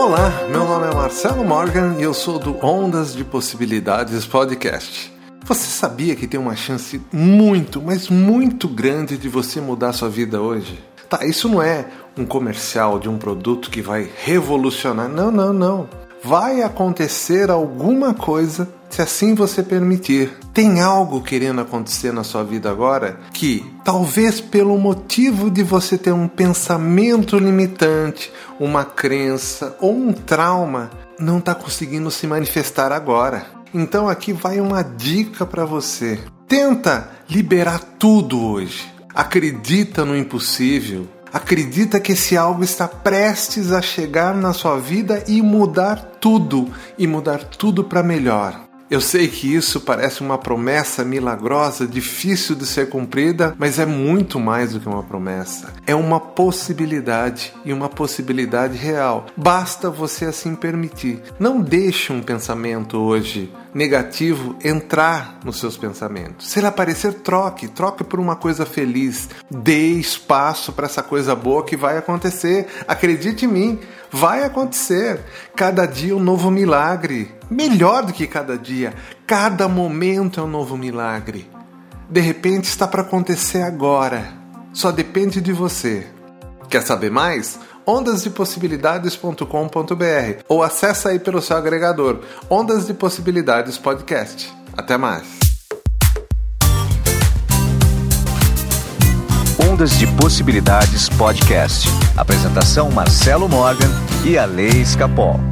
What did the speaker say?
Olá, meu nome é Marcelo Morgan e eu sou do Ondas de Possibilidades Podcast. Você sabia que tem uma chance muito, mas muito grande de você mudar sua vida hoje? Tá, isso não é um comercial de um produto que vai revolucionar. Não, não, não. Vai acontecer alguma coisa se assim você permitir. Tem algo querendo acontecer na sua vida agora que, talvez pelo motivo de você ter um pensamento limitante, uma crença ou um trauma, não está conseguindo se manifestar agora. Então aqui vai uma dica para você. Tenta liberar tudo hoje. Acredita no impossível. Acredita que esse algo está prestes a chegar na sua vida e mudar tudo, e mudar tudo para melhor. Eu sei que isso parece uma promessa milagrosa, difícil de ser cumprida, mas é muito mais do que uma promessa. É uma possibilidade e uma possibilidade real. Basta você assim permitir. Não deixe um pensamento hoje negativo entrar nos seus pensamentos. Se ele aparecer, troque, troque por uma coisa feliz. Dê espaço para essa coisa boa que vai acontecer. Acredite em mim, vai acontecer. Cada dia um novo milagre melhor do que cada dia. Cada momento é um novo milagre. De repente está para acontecer agora. Só depende de você. Quer saber mais? ondasdepossibilidades.com.br ou acessa aí pelo seu agregador Ondas de Possibilidades Podcast. Até mais. Ondas de Possibilidades Podcast. Apresentação Marcelo Morgan e a Lei Escapol.